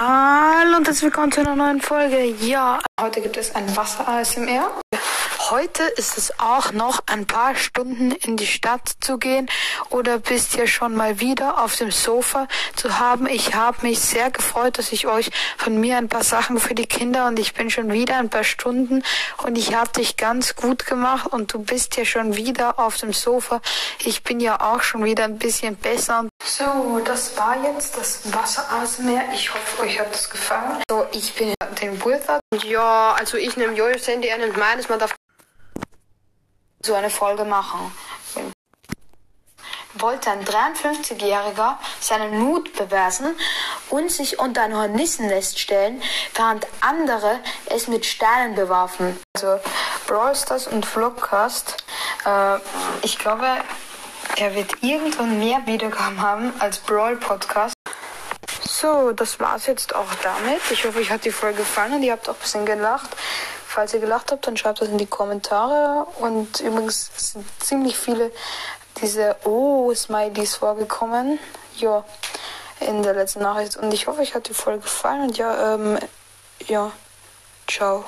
Hallo und herzlich willkommen zu einer neuen Folge. Ja, heute gibt es ein Wasser-ASMR. Heute ist es auch noch ein paar Stunden in die Stadt zu gehen oder bist ihr schon mal wieder auf dem Sofa zu haben. Ich habe mich sehr gefreut, dass ich euch von mir ein paar Sachen für die Kinder und ich bin schon wieder ein paar Stunden und ich habe dich ganz gut gemacht und du bist ja schon wieder auf dem Sofa. Ich bin ja auch schon wieder ein bisschen besser. So, das war jetzt das Wasser-ASMR. Ich hoffe, euch hat es gefallen. So, ich bin den Wizard. Ja, also ich nehme Jojo's Handy, er nimmt meines, man darf so eine Folge machen. Wollte ein 53-Jähriger seinen Mut beweisen und sich unter ein Hornissennest stellen, während andere es mit Steinen bewarfen. Also Brawl Stars und Vlogcast. Äh, ich glaube, er wird irgendwann mehr Wiedergaben haben als Brawl Podcast. So, das war's jetzt auch damit. Ich hoffe, euch hat die Folge gefallen und ihr habt auch ein bisschen gelacht. Falls ihr gelacht habt, dann schreibt das in die Kommentare. Und übrigens sind ziemlich viele diese Oh-Smileys vorgekommen. Ja, in der letzten Nachricht. Und ich hoffe, euch hat die Folge gefallen. Und ja, ähm, ja, ciao.